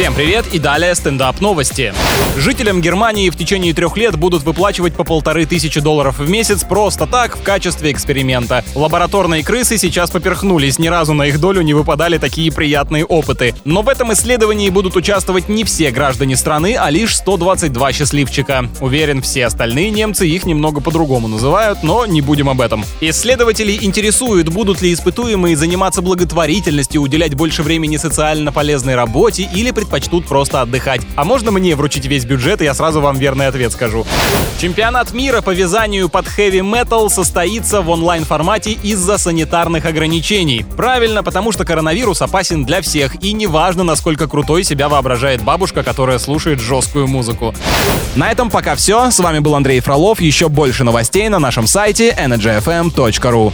Всем привет и далее стендап новости. Жителям Германии в течение трех лет будут выплачивать по полторы тысячи долларов в месяц просто так, в качестве эксперимента. Лабораторные крысы сейчас поперхнулись, ни разу на их долю не выпадали такие приятные опыты. Но в этом исследовании будут участвовать не все граждане страны, а лишь 122 счастливчика. Уверен, все остальные немцы их немного по-другому называют, но не будем об этом. Исследователи интересуют, будут ли испытуемые заниматься благотворительностью, уделять больше времени социально полезной работе или предпочитать предпочтут просто отдыхать. А можно мне вручить весь бюджет, и я сразу вам верный ответ скажу. Чемпионат мира по вязанию под хэви метал состоится в онлайн-формате из-за санитарных ограничений. Правильно, потому что коронавирус опасен для всех, и неважно, насколько крутой себя воображает бабушка, которая слушает жесткую музыку. На этом пока все. С вами был Андрей Фролов. Еще больше новостей на нашем сайте energyfm.ru.